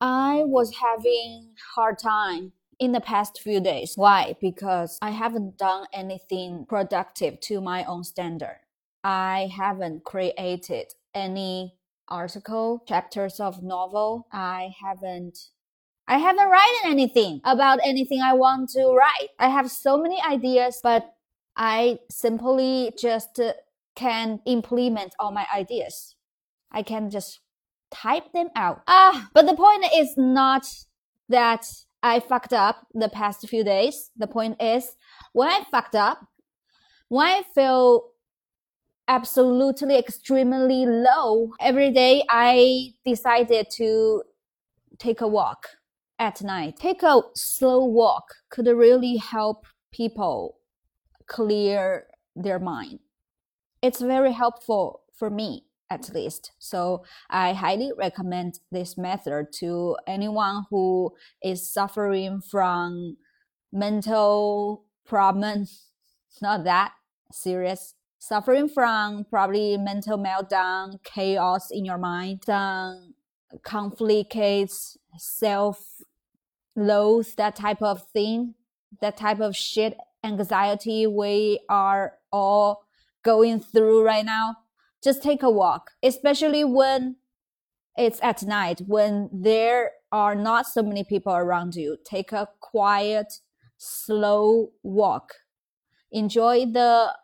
I was having hard time in the past few days. Why? Because I haven't done anything productive to my own standard. I haven't created any article, chapters of novel. I haven't I haven't written anything about anything I want to write. I have so many ideas, but I simply just uh, can implement all my ideas. I can just type them out. Ah, but the point is not that I fucked up the past few days. The point is when I fucked up, when I feel absolutely extremely low, every day I decided to take a walk at night. Take a slow walk could really help people clear their mind. It's very helpful for me at least. So I highly recommend this method to anyone who is suffering from mental problems, not that serious suffering from probably mental meltdown, chaos in your mind, um, some conflicts, self loathe, that type of thing, that type of shit anxiety we are all going through right now. Just take a walk, especially when it's at night, when there are not so many people around you. Take a quiet, slow walk. Enjoy the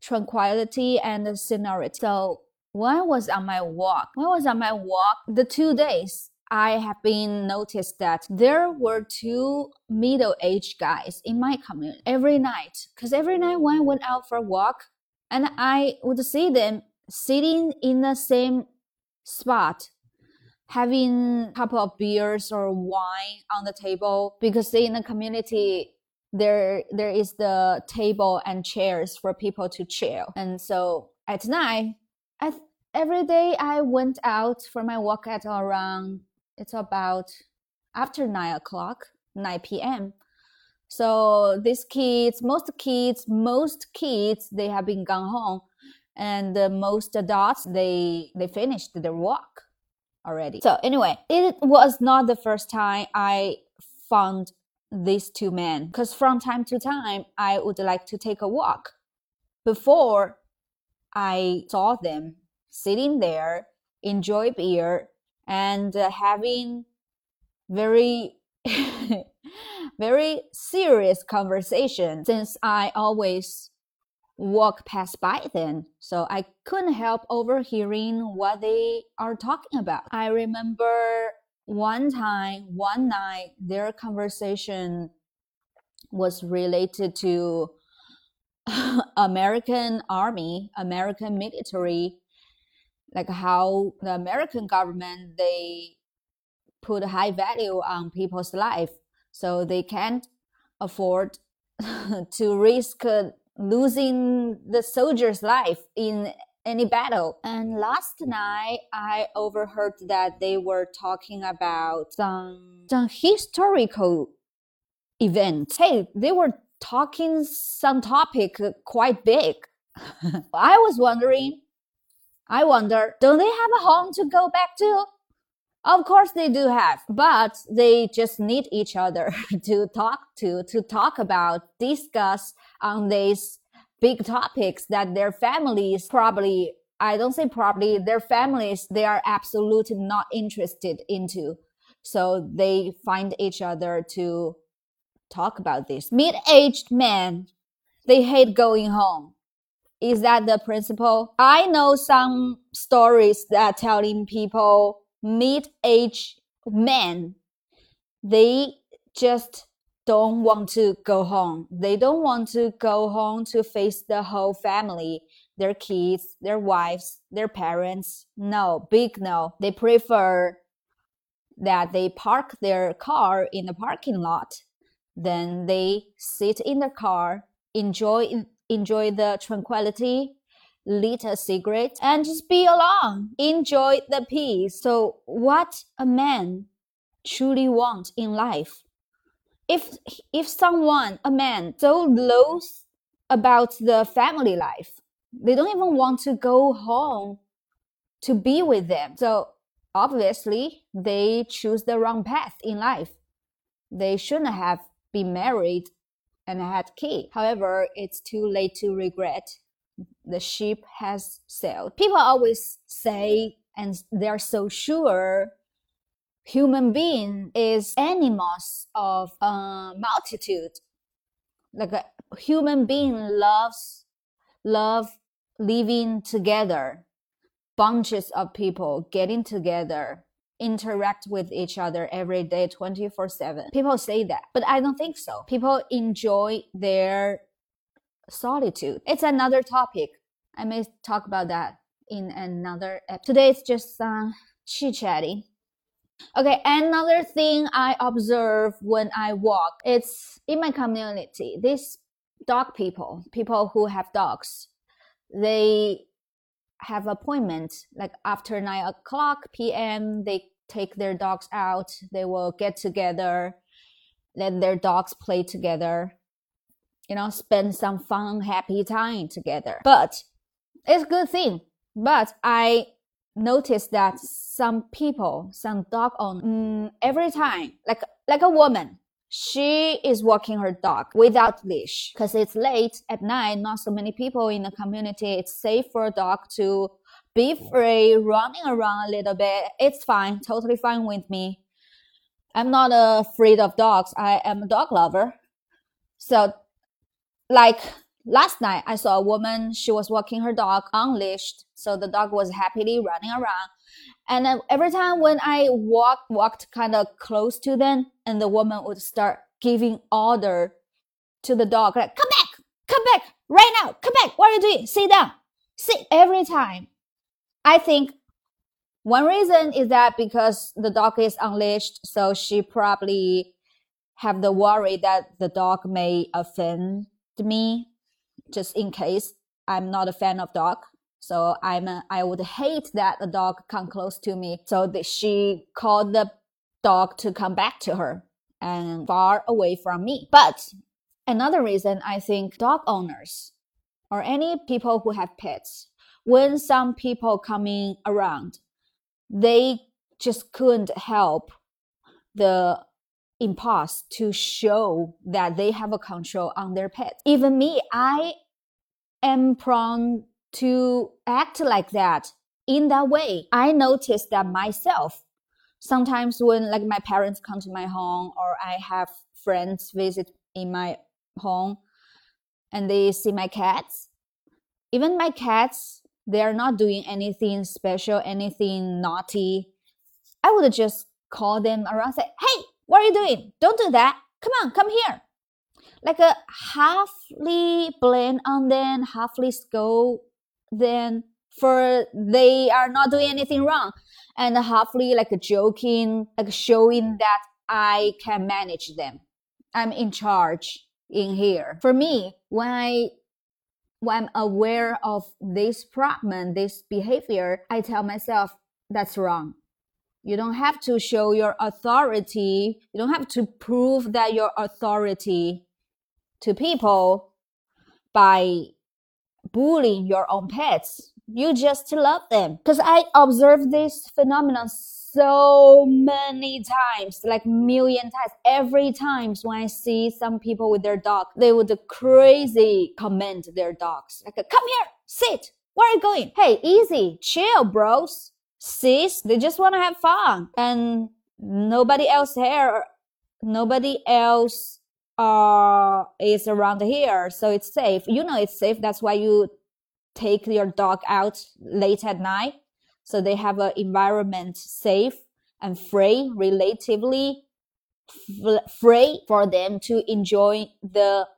tranquility and the scenery. So when I was on my walk, when I was on my walk, the two days I have been noticed that there were two middle-aged guys in my community every night. Cause every night when I went out for a walk, and I would see them sitting in the same spot, having a couple of beers or wine on the table because in the community there there is the table and chairs for people to chill. And so at night, I, every day I went out for my walk at around it's about after nine o'clock, nine p.m. So these kids, most kids, most kids, they have been gone home, and uh, most adults they they finished their walk already. So anyway, it was not the first time I found these two men because from time to time I would like to take a walk. Before I saw them sitting there, enjoy beer and uh, having very very serious conversation since I always walk past by then, So I couldn't help overhearing what they are talking about. I remember one time, one night, their conversation was related to American army, American military, like how the American government they put high value on people's life, so they can't afford to risk losing the soldier's life in any battle. And last night, I overheard that they were talking about some, some historical events. Hey, they were talking some topic quite big. I was wondering, I wonder, don't they have a home to go back to? Of course they do have, but they just need each other to talk to, to talk about, discuss on these big topics that their families probably I don't say probably their families they are absolutely not interested into. So they find each other to talk about this. Mid-aged men, they hate going home. Is that the principle? I know some stories that telling people mid-aged men, they just don't want to go home. They don't want to go home to face the whole family, their kids, their wives, their parents. No, big no. They prefer that they park their car in the parking lot. Then they sit in the car, enjoy enjoy the tranquility, lit a cigarette, and just be alone. Enjoy the peace. So what a man truly wants in life if if someone a man so loath about the family life they don't even want to go home to be with them so obviously they choose the wrong path in life. They shouldn't have been married and had kids. However, it's too late to regret. The ship has sailed. People always say, and they're so sure, human being is animals of a multitude. Like a human being loves love living together bunches of people getting together interact with each other every day 24 7 people say that but i don't think so people enjoy their solitude it's another topic i may talk about that in another today it's just uh, chit chatting okay another thing i observe when i walk it's in my community these dog people people who have dogs they have appointments like after nine o'clock p.m. They take their dogs out. They will get together, let their dogs play together. You know, spend some fun, happy time together. But it's a good thing. But I noticed that some people, some dog owners, mm, every time, like like a woman, she is walking her dog without leash because it's late at night. Not so many people in the community. It's safe for a dog to be free, running around a little bit. It's fine, totally fine with me. I'm not afraid of dogs. I am a dog lover. So, like last night, I saw a woman. She was walking her dog unleashed, so the dog was happily running around. And every time when I walk, walked kind of close to them, and the woman would start giving order to the dog, like, come back, come back, right now, come back, what are you doing? Sit down. Sit every time. I think one reason is that because the dog is unleashed, so she probably have the worry that the dog may offend me just in case I'm not a fan of dog. So I'm a, I would hate that a dog come close to me. So that she called the dog to come back to her and far away from me. But another reason I think dog owners or any people who have pets, when some people coming around, they just couldn't help the impulse to show that they have a control on their pet. Even me, I am prone to act like that in that way. I noticed that myself. Sometimes when like my parents come to my home or I have friends visit in my home and they see my cats, even my cats, they are not doing anything special, anything naughty. I would just call them around say, Hey, what are you doing? Don't do that. Come on, come here. Like a halfly blame on them, halfly scold then for they are not doing anything wrong and halfly like a joking like showing that i can manage them i'm in charge in here for me when i when i'm aware of this problem this behavior i tell myself that's wrong you don't have to show your authority you don't have to prove that your authority to people by bullying your own pets. You just love them. Because I observe this phenomenon so many times, like million times. Every time when I see some people with their dog, they would crazy comment their dogs. Like, come here, sit. Where are you going? Hey, easy, chill, bros. Sis, they just want to have fun. And nobody else here, nobody else uh, is around here, so it's safe. You know it's safe. That's why you take your dog out late at night, so they have an environment safe and free, relatively free for them to enjoy the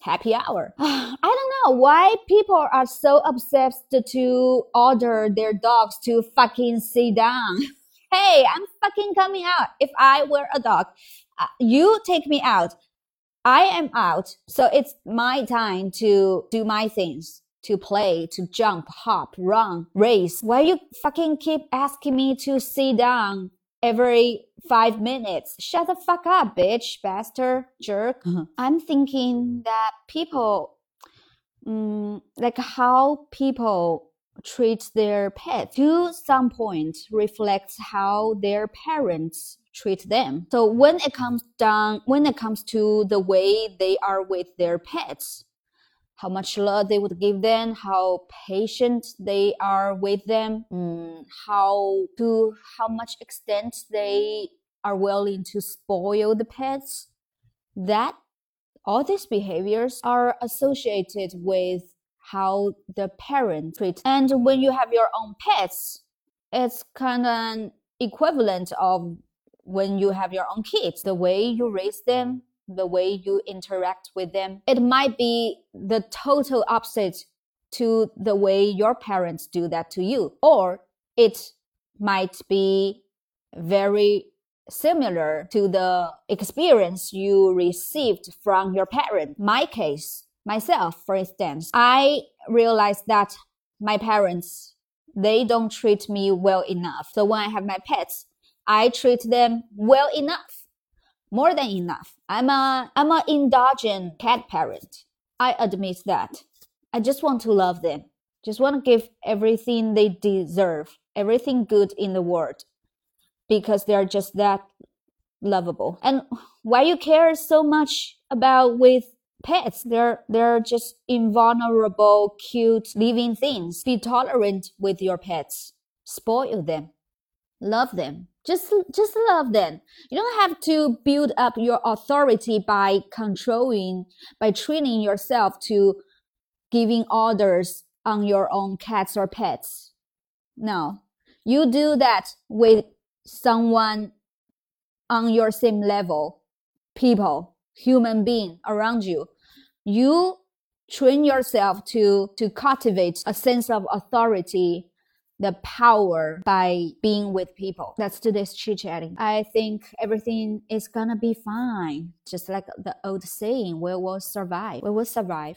happy hour. I don't know why people are so obsessed to order their dogs to fucking sit down. hey, I'm fucking coming out. If I were a dog, uh, you take me out. I am out. So it's my time to do my things, to play, to jump, hop, run, race. Why you fucking keep asking me to sit down every five minutes? Shut the fuck up, bitch, bastard, jerk. Uh-huh. I'm thinking that people, um, like how people treat their pet to some point reflects how their parents treat them. So when it comes down, when it comes to the way they are with their pets, how much love they would give them, how patient they are with them, mm, how to how much extent they are willing to spoil the pets. That all these behaviors are associated with how the parent treats. And when you have your own pets, it's kind of equivalent of when you have your own kids, the way you raise them, the way you interact with them. It might be the total opposite to the way your parents do that to you, or it might be very similar to the experience you received from your parent. My case, myself, for instance, I realized that my parents, they don't treat me well enough. So when I have my pets, I treat them well enough, more than enough. I'm a, I'm an indulgent cat parent. I admit that. I just want to love them. Just want to give everything they deserve, everything good in the world because they're just that lovable. And why you care so much about with pets? They're they're just invulnerable, cute, living things. Be tolerant with your pets. Spoil them. Love them. Just just love them. You don't have to build up your authority by controlling, by training yourself to giving orders on your own cats or pets. No. You do that with someone on your same level, people, human being around you, you train yourself to, to cultivate a sense of authority, the power by being with people. That's today's chit chatting. I think everything is gonna be fine. Just like the old saying, we will survive. We will survive.